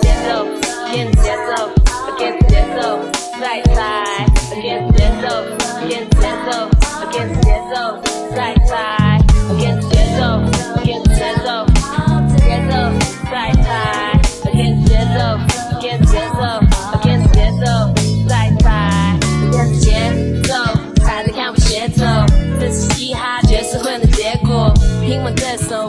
节奏，跟节奏，跟节奏，踩，节奏，节奏，节奏，踩，节奏，节奏，节奏，踩，节奏，节奏，节奏，踩，节奏，踩着节奏，这是嘻哈混结果，听完这首。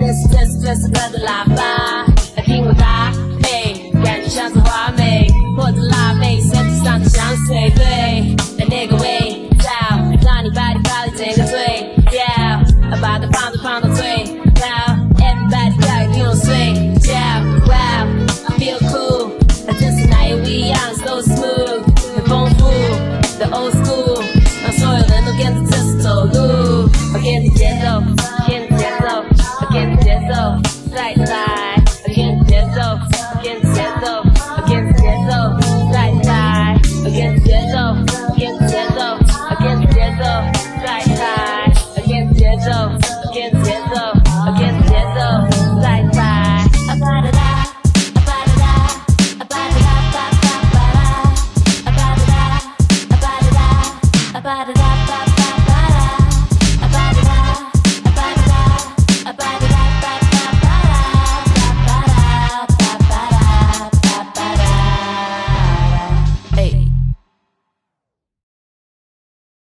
and that's just just another life. Bye. side side. Against yourself, against yourself, against yourself, side side. Against yourself, against yourself, against yourself, side side. Against yourself, against yourself, against yourself, side side. About it, about it, about it, about it, about it, about it, about it, about it.